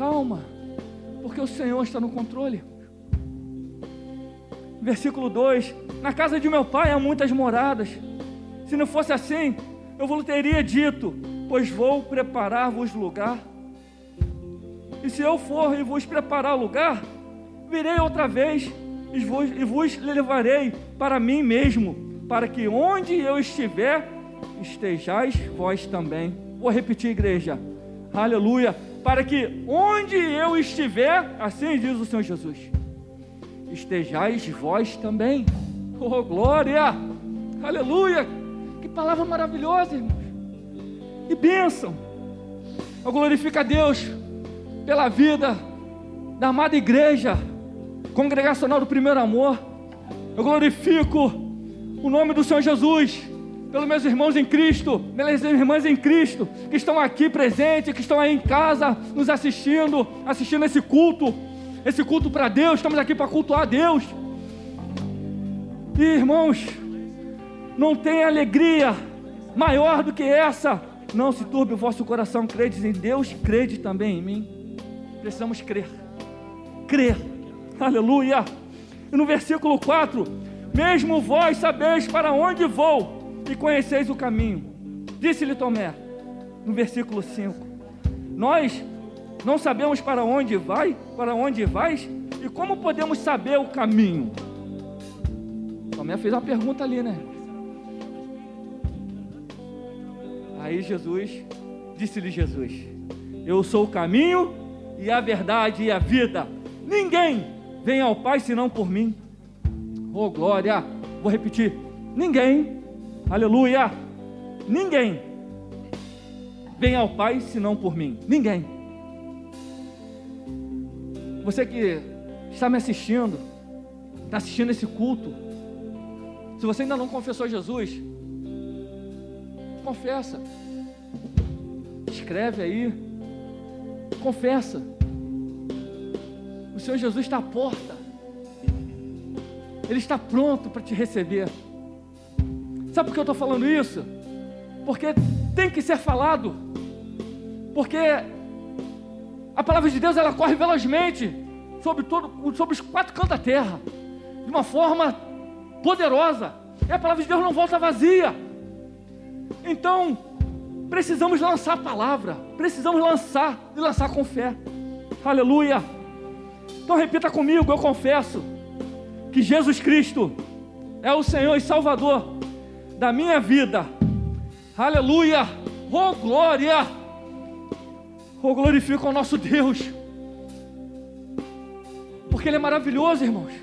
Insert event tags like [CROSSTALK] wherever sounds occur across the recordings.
calma, porque o Senhor está no controle. Versículo 2: Na casa de meu pai há muitas moradas. Se não fosse assim, eu vos teria dito: Pois vou preparar-vos lugar. E se eu for e vos preparar lugar, virei outra vez e vos, e vos levarei para mim mesmo, para que onde eu estiver, estejais vós também. Vou repetir, igreja. Aleluia. Para que onde eu estiver, assim diz o Senhor Jesus, estejais vós também. Oh, glória! Aleluia! Que palavra maravilhosa, irmãos. E bênção. Eu glorifico a Deus pela vida da amada igreja congregacional do primeiro amor. Eu glorifico o nome do Senhor Jesus pelos meus irmãos em Cristo, pelas irmãs em Cristo, que estão aqui presentes, que estão aí em casa, nos assistindo, assistindo esse culto, esse culto para Deus, estamos aqui para cultuar Deus. E irmãos, não tem alegria maior do que essa. Não se turbe o vosso coração, credes em Deus, crede também em mim. Precisamos crer. Crer. Aleluia. E no versículo 4: Mesmo vós sabeis para onde vou e conheceis o caminho. Disse-lhe Tomé, no versículo 5: Nós não sabemos para onde vai, para onde vais, e como podemos saber o caminho? Tomé fez uma pergunta ali, né? Aí Jesus, disse-lhe Jesus: Eu sou o caminho e a verdade e a vida. Ninguém vem ao Pai senão por mim. Oh glória! Vou repetir: ninguém, aleluia, ninguém vem ao Pai senão por mim. Ninguém. Você que está me assistindo, está assistindo esse culto, se você ainda não confessou Jesus, confessa. Escreve aí. Confessa. O Senhor Jesus está à porta. Ele está pronto para te receber. Sabe por que eu estou falando isso? Porque tem que ser falado. Porque a palavra de Deus ela corre velozmente sobre, todo, sobre os quatro cantos da terra. De uma forma poderosa. E a palavra de Deus não volta vazia. Então, precisamos lançar a palavra, precisamos lançar e lançar com fé. Aleluia. Então repita comigo, eu confesso que Jesus Cristo é o Senhor e Salvador da minha vida. Aleluia. Oh glória. Oh glorifica o nosso Deus. Porque ele é maravilhoso, irmãos.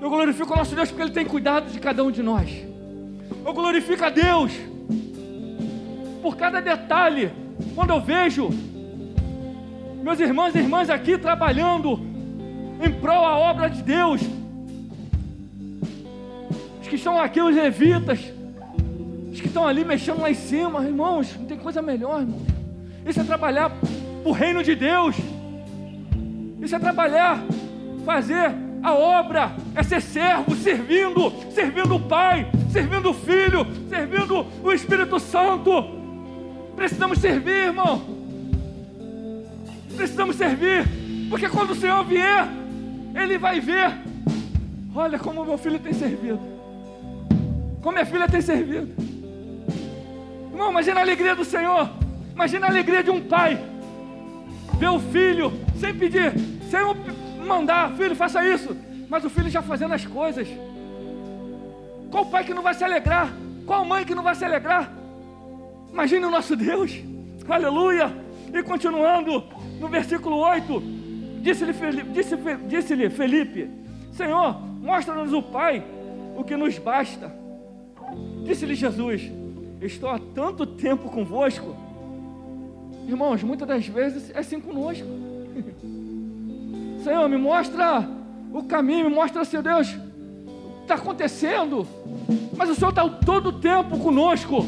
Eu glorifico o nosso Deus porque ele tem cuidado de cada um de nós. Eu glorifico a Deus por cada detalhe. Quando eu vejo meus irmãos e irmãs aqui trabalhando em prol da obra de Deus, que estão aqui, os levitas, os que estão ali mexendo lá em cima, irmãos, não tem coisa melhor, irmãos. Isso é trabalhar para o reino de Deus. Isso é trabalhar, fazer a obra é ser servo, servindo, servindo o Pai, servindo o Filho, servindo o Espírito Santo. Precisamos servir, irmão. Precisamos servir, porque quando o Senhor vier, Ele vai ver. Olha como meu filho tem servido, como minha filha tem servido. Irmão, imagina a alegria do Senhor, imagina a alegria de um pai, ver o filho, sem pedir, sem mandar, filho, faça isso. Mas o filho já fazendo as coisas. Qual pai que não vai se alegrar? Qual mãe que não vai se alegrar? Imagine o nosso Deus. Aleluia. E continuando no versículo 8, disse-lhe Felipe, disse, disse Felipe Senhor, mostra-nos o Pai, o que nos basta. Disse-lhe Jesus: Estou há tanto tempo convosco. Irmãos, muitas das vezes é assim conosco. [LAUGHS] Senhor, me mostra o caminho, me mostra, Senhor Deus, está acontecendo. Mas o Senhor está todo o tempo conosco.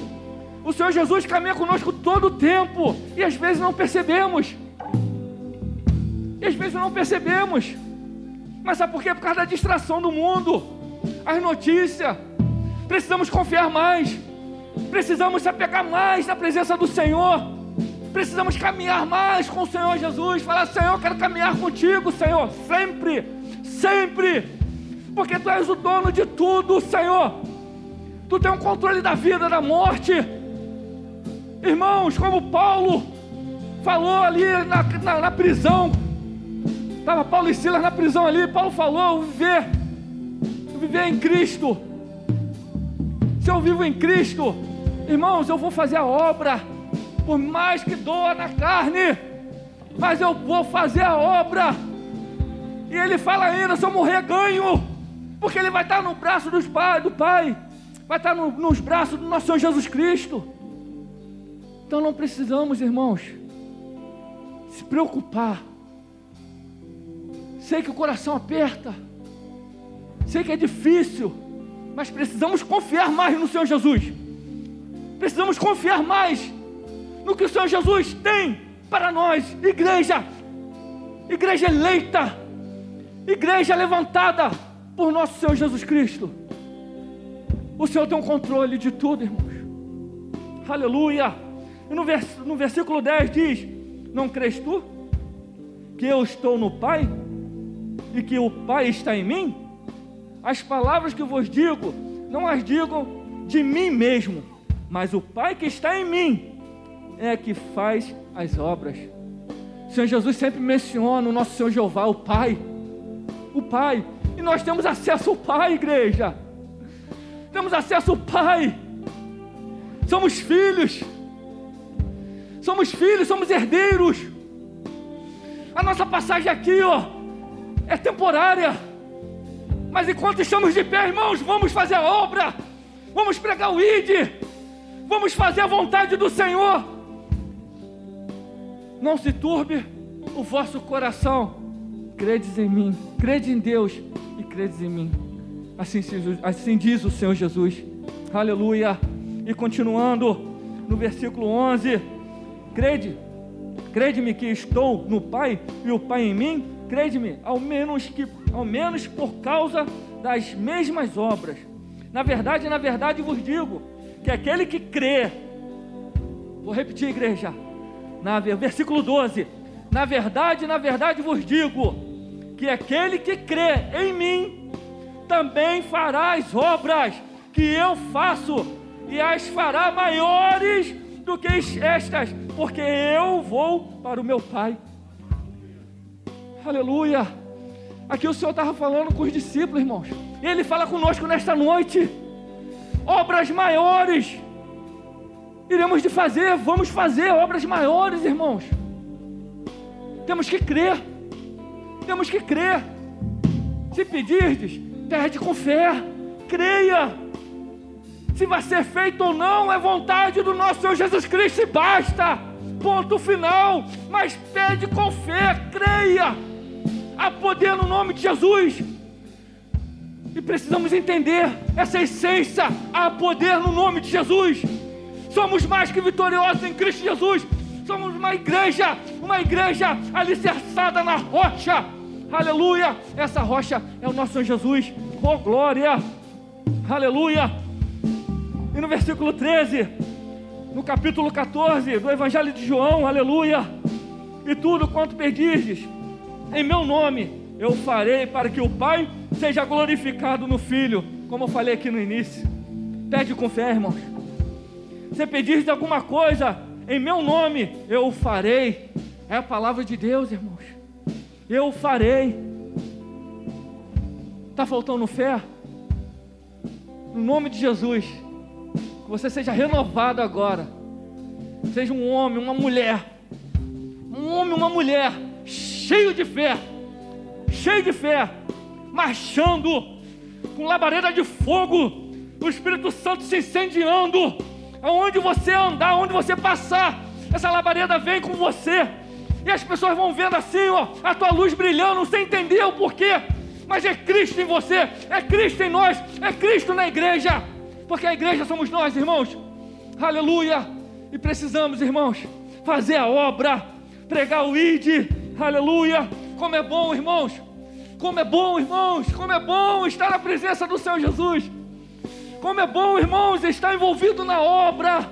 O Senhor Jesus caminha conosco todo o tempo. E às vezes não percebemos. E às vezes não percebemos. Mas sabe por quê? Por causa da distração do mundo. As notícias. Precisamos confiar mais. Precisamos se apegar mais na presença do Senhor. Precisamos caminhar mais com o Senhor Jesus. Falar, Senhor, quero caminhar contigo, Senhor, sempre, sempre, porque Tu és o dono de tudo, Senhor. Tu tem o um controle da vida, da morte. Irmãos, como Paulo falou ali na, na, na prisão, estava Paulo e Silas na prisão ali. Paulo falou: viver, viver em Cristo. Se eu vivo em Cristo, irmãos, eu vou fazer a obra por mais que doa na carne, mas eu vou fazer a obra. E ele fala ainda: se eu morrer, ganho, porque ele vai estar no braço dos pai, do Pai, vai estar no, nos braços do nosso Senhor Jesus Cristo. Então não precisamos, irmãos, se preocupar. Sei que o coração aperta, sei que é difícil, mas precisamos confiar mais no Senhor Jesus. Precisamos confiar mais no que o Senhor Jesus tem para nós, igreja, igreja eleita, igreja levantada por nosso Senhor Jesus Cristo. O Senhor tem um controle de tudo, irmãos. Aleluia. E no, vers no versículo 10 diz: Não crês tu que eu estou no Pai e que o Pai está em mim? As palavras que vos digo, não as digo de mim mesmo, mas o Pai que está em mim é que faz as obras. O Senhor Jesus sempre menciona o nosso Senhor Jeová, o Pai. O Pai. E nós temos acesso ao Pai, igreja. Temos acesso ao Pai. Somos filhos. Somos filhos, somos herdeiros. A nossa passagem aqui, ó, é temporária. Mas enquanto estamos de pé, irmãos, vamos fazer a obra. Vamos pregar o ID. Vamos fazer a vontade do Senhor não se turbe o vosso coração. Credes em mim, crede em Deus e credes em mim. Assim, assim diz o Senhor Jesus. Aleluia. E continuando no versículo 11: Crede, crede-me que estou no Pai e o Pai em mim. Crede-me, ao menos que, ao menos por causa das mesmas obras. Na verdade, na verdade vos digo que aquele que crê, vou repetir, igreja, na, versículo 12: Na verdade, na verdade vos digo, que aquele que crê em mim também fará as obras que eu faço, e as fará maiores do que estas, porque eu vou para o meu Pai. Aleluia. Aqui o Senhor estava falando com os discípulos, irmãos. E Ele fala conosco nesta noite. Obras maiores iremos de fazer, vamos fazer obras maiores, irmãos. Temos que crer, temos que crer. Se pedirdes, pede com fé, creia. Se vai ser feito ou não, é vontade do nosso Senhor Jesus Cristo e basta. Ponto final. Mas pede com fé, creia. Há poder no nome de Jesus. E precisamos entender essa essência. Há poder no nome de Jesus. Somos mais que vitoriosos em Cristo Jesus. Somos uma igreja, uma igreja alicerçada na rocha. Aleluia! Essa rocha é o nosso Senhor Jesus. Oh glória! Aleluia! E no versículo 13, no capítulo 14 do Evangelho de João, aleluia! E tudo quanto pedires, em meu nome, eu farei para que o Pai seja glorificado no Filho, como eu falei aqui no início. Pede com fé, irmãos. Se pedir de alguma coisa em meu nome, eu farei. É a palavra de Deus, irmãos. Eu farei. Está faltando fé? No nome de Jesus, que você seja renovado agora. Seja um homem, uma mulher. Um homem, uma mulher, cheio de fé, cheio de fé, marchando com labareda de fogo, o Espírito Santo se incendiando aonde você andar, aonde você passar, essa labareda vem com você. E as pessoas vão vendo assim, ó, a tua luz brilhando, sem entender o porquê. Mas é Cristo em você, é Cristo em nós, é Cristo na igreja. Porque a igreja somos nós, irmãos. Aleluia. E precisamos, irmãos, fazer a obra, pregar o ID. Aleluia. Como é bom, irmãos. Como é bom, irmãos. Como é bom estar na presença do Senhor Jesus. Como é bom, irmãos, estar envolvido na obra.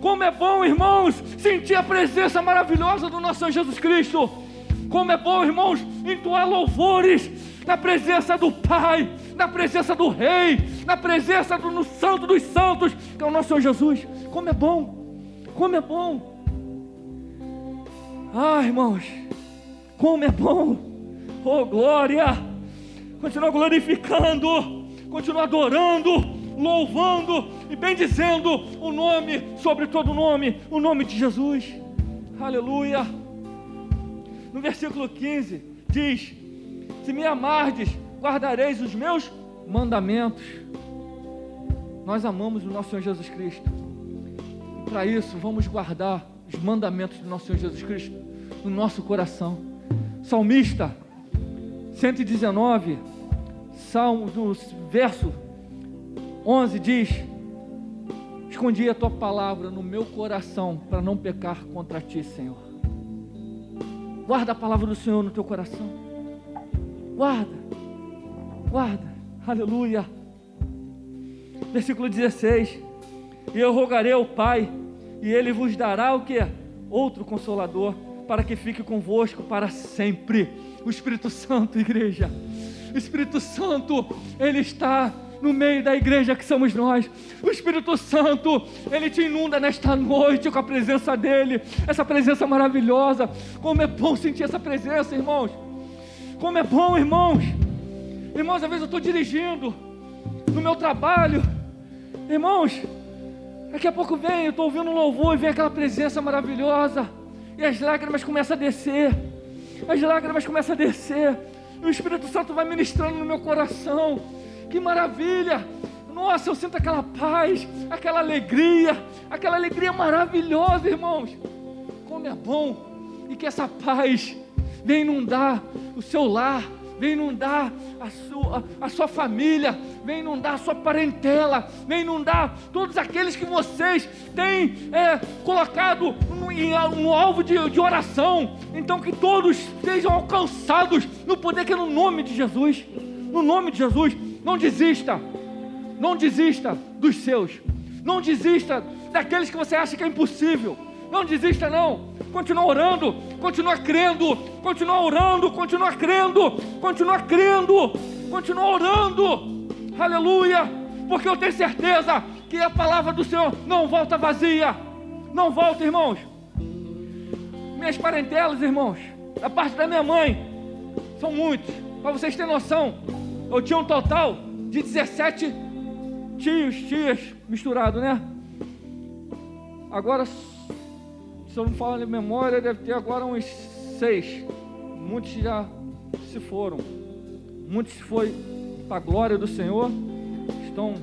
Como é bom, irmãos, sentir a presença maravilhosa do nosso Senhor Jesus Cristo. Como é bom, irmãos, entoar louvores na presença do Pai, na presença do Rei, na presença do Santo dos Santos, que é o nosso Senhor Jesus. Como é bom, como é bom. Ah, irmãos, como é bom. Oh, glória. Continua glorificando, continua adorando louvando e bendizendo o nome sobre todo nome, o nome de Jesus. Aleluia. No versículo 15 diz: Se me amardes, guardareis os meus mandamentos. Nós amamos o nosso Senhor Jesus Cristo. Para isso, vamos guardar os mandamentos do nosso Senhor Jesus Cristo no nosso coração. Salmista 119, Salmo do verso 11 diz: Escondi a tua palavra no meu coração para não pecar contra ti, Senhor. Guarda a palavra do Senhor no teu coração. Guarda, guarda, aleluia. Versículo 16: E eu rogarei ao Pai, e Ele vos dará o que? Outro consolador, para que fique convosco para sempre. O Espírito Santo, igreja. O Espírito Santo, Ele está no meio da igreja que somos nós. O Espírito Santo, ele te inunda nesta noite com a presença dele, essa presença maravilhosa. Como é bom sentir essa presença, irmãos. Como é bom, irmãos. Irmãos, às vezes eu estou dirigindo no meu trabalho, irmãos. Daqui a pouco vem, eu estou ouvindo um louvor e vem aquela presença maravilhosa, e as lágrimas começam a descer, as lágrimas começam a descer, e o Espírito Santo vai ministrando no meu coração. Que maravilha! Nossa, eu sinto aquela paz, aquela alegria, aquela alegria maravilhosa, irmãos. Como é bom e que essa paz venha inundar o seu lar, venha inundar a sua, a sua família, venha inundar a sua parentela, venha inundar todos aqueles que vocês têm é, colocado no, no alvo de, de oração. Então, que todos sejam alcançados no poder que é no nome de Jesus. No nome de Jesus. Não desista. Não desista dos seus. Não desista daqueles que você acha que é impossível. Não desista, não. Continua orando, continua crendo, continua orando, continua crendo, continua crendo, continua orando. Aleluia. Porque eu tenho certeza que a palavra do Senhor não volta vazia. Não volta, irmãos. Minhas parentelas, irmãos, da parte da minha mãe, são muitos. Para vocês terem noção, eu tinha um total de 17 tios, tias misturados, né? Agora, se eu não falar de memória, deve ter agora uns seis. Muitos já se foram. Muitos foi para a glória do Senhor. Estão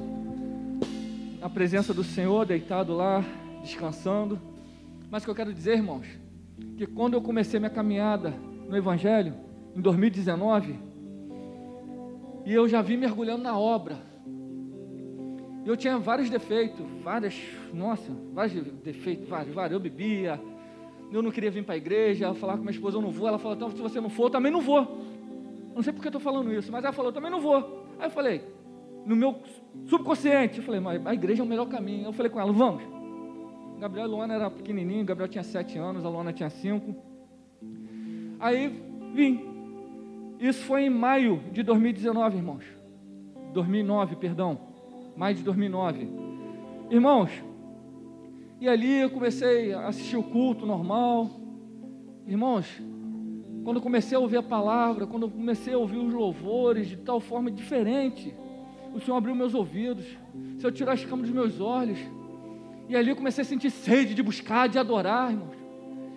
na presença do Senhor, deitado lá, descansando. Mas o que eu quero dizer, irmãos, que quando eu comecei minha caminhada no Evangelho, em 2019, e eu já vi mergulhando na obra. Eu tinha vários defeitos, várias, nossa, vários defeitos, vários, vários. Eu bebia, eu não queria vir para a igreja, eu falava com minha esposa, eu não vou. Ela falou, então se você não for, eu também não vou. Não sei porque eu estou falando isso, mas ela falou, eu também não vou. Aí eu falei, no meu subconsciente, eu falei, mas a igreja é o melhor caminho. Eu falei com ela, vamos. Gabriel e Luana era pequenininho, Gabriel tinha sete anos, a Luana tinha cinco. Aí vim, isso foi em maio de 2019, irmãos. 2009, perdão. Maio de 2009. Irmãos, e ali eu comecei a assistir o culto normal. Irmãos, quando comecei a ouvir a palavra, quando comecei a ouvir os louvores de tal forma diferente, o Senhor abriu meus ouvidos, o Senhor tirou as camas dos meus olhos, e ali eu comecei a sentir sede de buscar, de adorar, irmãos.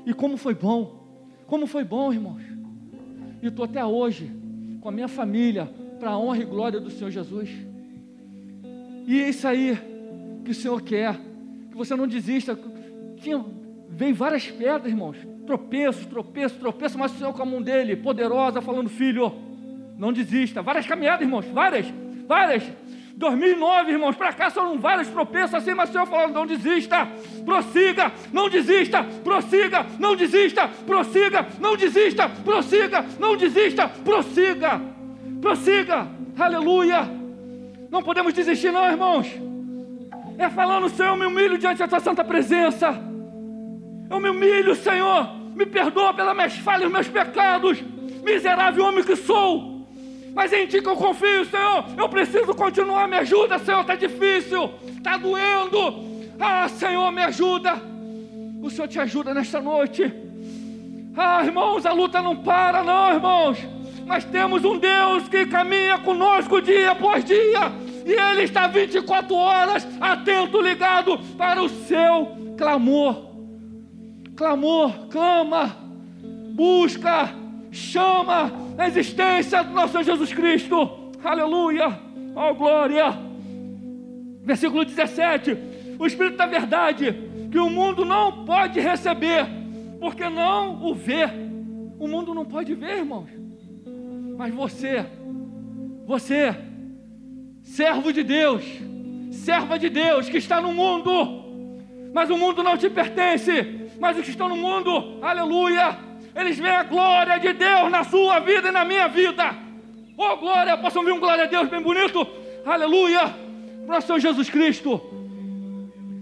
E como foi bom, como foi bom, irmãos. E estou até hoje com a minha família para a honra e glória do Senhor Jesus. E é isso aí que o Senhor quer. Que você não desista. Tinha, vem várias pedras, irmãos. Tropeços, tropeços, tropeços, mas o Senhor com a mão dele, poderosa, falando, filho, não desista. Várias caminhadas, irmãos, várias, várias. 2009, irmãos, para cá são vários tropeços assim, mas o Senhor falando: não desista, prossiga, não desista, prossiga, não desista, prossiga, não desista, prossiga, não desista, prossiga, prossiga, aleluia. Não podemos desistir, não, irmãos. É falando, Senhor, eu me humilho diante da tua santa presença. Eu me humilho, Senhor. Me perdoa pelas minhas falhas, meus pecados. Miserável homem que sou. Mas em ti que eu confio, Senhor. Eu preciso continuar. Me ajuda, Senhor. Está difícil. Está doendo. Ah, Senhor, me ajuda. O Senhor te ajuda nesta noite. Ah, irmãos, a luta não para, não, irmãos. Mas temos um Deus que caminha conosco dia após dia. E Ele está 24 horas atento, ligado para o seu clamor. Clamor, clama, busca, chama a existência do nosso Jesus Cristo. Aleluia, oh glória. Versículo 17: O Espírito da Verdade, que o mundo não pode receber, porque não o vê. O mundo não pode ver, irmãos. Mas você, você, servo de Deus, serva de Deus, que está no mundo, mas o mundo não te pertence, mas os que estão no mundo, aleluia, eles veem a glória de Deus na sua vida e na minha vida. Oh, glória, posso ouvir um glória a Deus bem bonito? Aleluia, para o Senhor Jesus Cristo.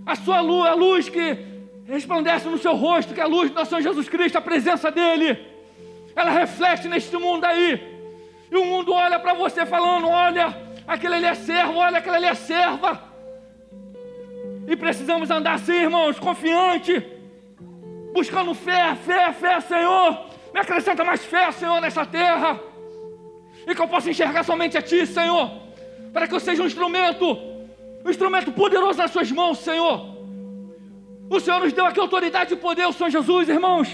A sua luz, a luz que resplandece no seu rosto, que é a luz do nosso Senhor Jesus Cristo, a presença dEle, ela reflete neste mundo aí. E o mundo olha para você falando: olha, aquele ali é servo, olha, aquele ali é serva. E precisamos andar assim, irmãos, confiante, buscando fé, fé, fé, Senhor. Me acrescenta mais fé, Senhor, nessa terra. E que eu possa enxergar somente a Ti, Senhor. Para que eu seja um instrumento, um instrumento poderoso nas Suas mãos, Senhor. O Senhor nos deu aqui autoridade e poder, o Senhor Jesus, irmãos.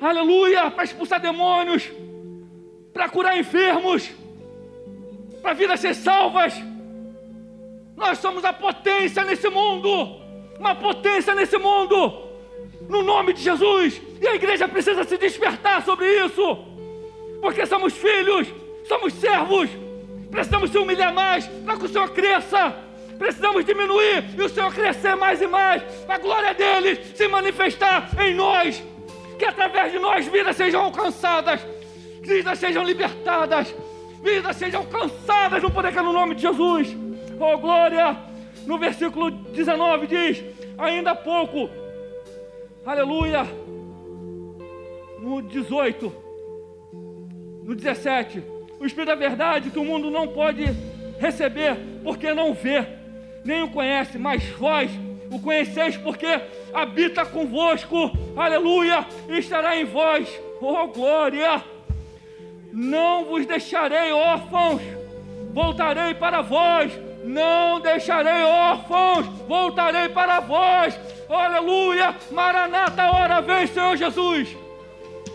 Aleluia, para expulsar demônios para curar enfermos, para vidas ser salvas. Nós somos a potência nesse mundo, uma potência nesse mundo, no nome de Jesus. E a igreja precisa se despertar sobre isso, porque somos filhos, somos servos, precisamos se humilhar mais para que o Senhor cresça. Precisamos diminuir e o Senhor crescer mais e mais, a glória dele se manifestar em nós, que através de nós vidas sejam alcançadas, vidas sejam libertadas, vidas sejam alcançadas no poder que é no nome de Jesus. Oh glória! No versículo 19 diz: ainda há pouco, aleluia. No 18, no 17, o Espírito da verdade que o mundo não pode receber, porque não vê, nem o conhece, mas vós o conheceis, porque habita convosco, aleluia, e estará em vós, oh glória não vos deixarei órfãos, voltarei para vós, não deixarei órfãos, voltarei para vós, aleluia, Maranata, hora vem, Senhor Jesus,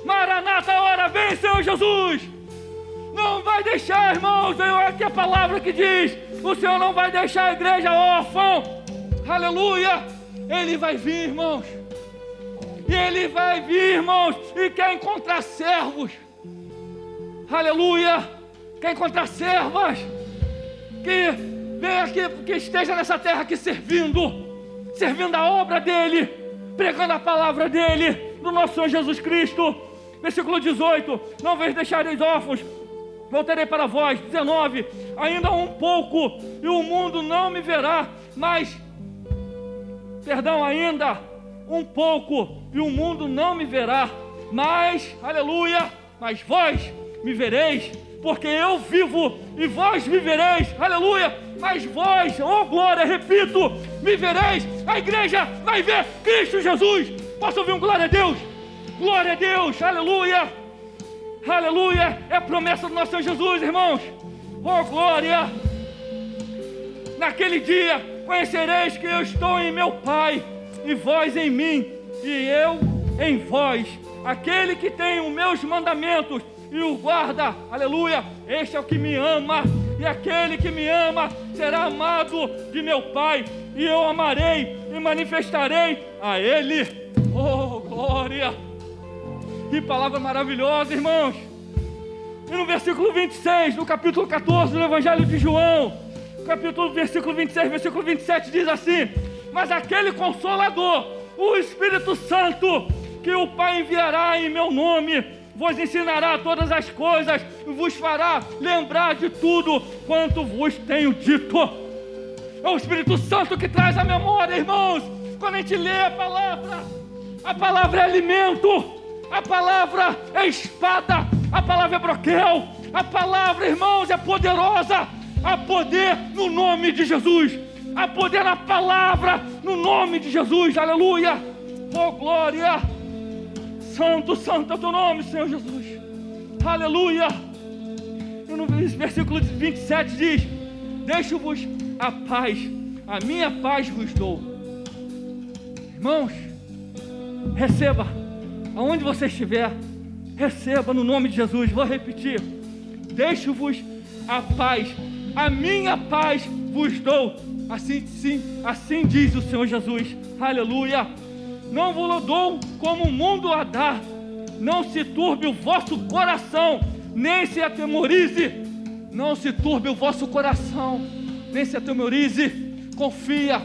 Maranata, hora vem, Senhor Jesus, não vai deixar, irmãos, aqui a palavra que diz, o Senhor não vai deixar a igreja órfã, aleluia, Ele vai vir, irmãos, e Ele vai vir, irmãos, e quer encontrar servos, aleluia, quer encontrar servas, que venha aqui, que esteja nessa terra aqui servindo, servindo a obra dele, pregando a palavra dele, do nosso Senhor Jesus Cristo. Versículo 18: Não vos deixareis órfãos, voltarei para vós. 19: Ainda um pouco, e o mundo não me verá, mas, perdão, ainda um pouco, e o mundo não me verá, mas, aleluia, mas vós me vereis, porque eu vivo e vós vivereis, aleluia. Mas vós, oh glória, repito, me vereis. A igreja vai ver Cristo Jesus. Posso ouvir um glória a Deus? Glória a Deus, aleluia, aleluia. É a promessa do nosso Senhor Jesus, irmãos. Oh glória. Naquele dia conhecereis que eu estou em meu Pai, e vós em mim, e eu em vós. Aquele que tem os meus mandamentos e o guarda, aleluia. Este é o que me ama, e aquele que me ama será amado de meu Pai, e eu amarei e manifestarei a Ele. Oh, glória! Que palavra maravilhosa, irmãos! E no versículo 26, no capítulo 14 do Evangelho de João, capítulo, versículo 26, versículo 27 diz assim: Mas aquele consolador, o Espírito Santo, que o Pai enviará em meu nome, vos ensinará todas as coisas, vos fará lembrar de tudo quanto vos tenho dito. É o Espírito Santo que traz a memória, irmãos. Quando a gente lê a palavra, a palavra é alimento, a palavra é espada, a palavra é broquel, a palavra, irmãos, é poderosa. Há poder no nome de Jesus. Há poder na palavra no nome de Jesus. Aleluia. Oh glória. Santo, santo é o teu nome, Senhor Jesus. Aleluia. E no versículo 27 diz: Deixo-vos a paz, a minha paz vos dou. Irmãos, receba, aonde você estiver, receba no nome de Jesus. Vou repetir: Deixo-vos a paz, a minha paz vos dou. Assim, sim, assim diz o Senhor Jesus. Aleluia. Não vos dou como o mundo a dá. Não se turbe o vosso coração, nem se atemorize. Não se turbe o vosso coração, nem se atemorize. Confia,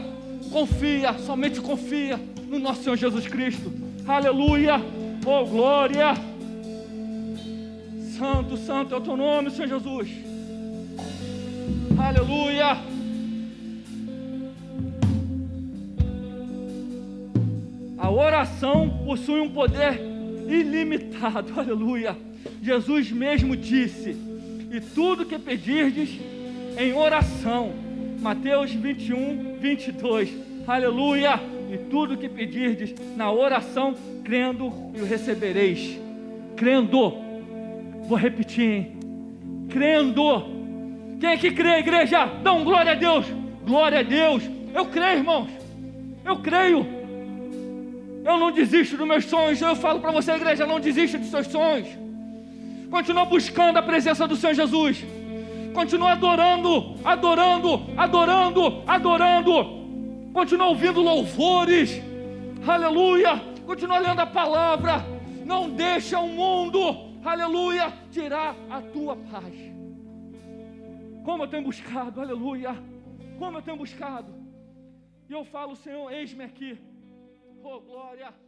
confia, somente confia no nosso Senhor Jesus Cristo. Aleluia. Oh glória. Santo, santo é o teu nome, Senhor Jesus. Aleluia. Oração possui um poder ilimitado. [LAUGHS] Aleluia. Jesus mesmo disse: E tudo que pedirdes em oração. Mateus 21, 22. Aleluia. E tudo que pedirdes na oração, crendo, e o recebereis. Crendo. Vou repetir, hein? Crendo. Quem é que crê, igreja? Dão glória a Deus. Glória a Deus. Eu creio, irmãos. Eu creio. Eu não desisto dos meus sonhos. Eu falo para você, igreja, não desista dos seus sonhos. Continua buscando a presença do Senhor Jesus. Continua adorando, adorando, adorando, adorando. Continua ouvindo louvores. Aleluia. Continua lendo a palavra. Não deixa o mundo, aleluia, tirar a tua paz. Como eu tenho buscado, aleluia. Como eu tenho buscado. E eu falo, Senhor, eis-me aqui. Oh, glória.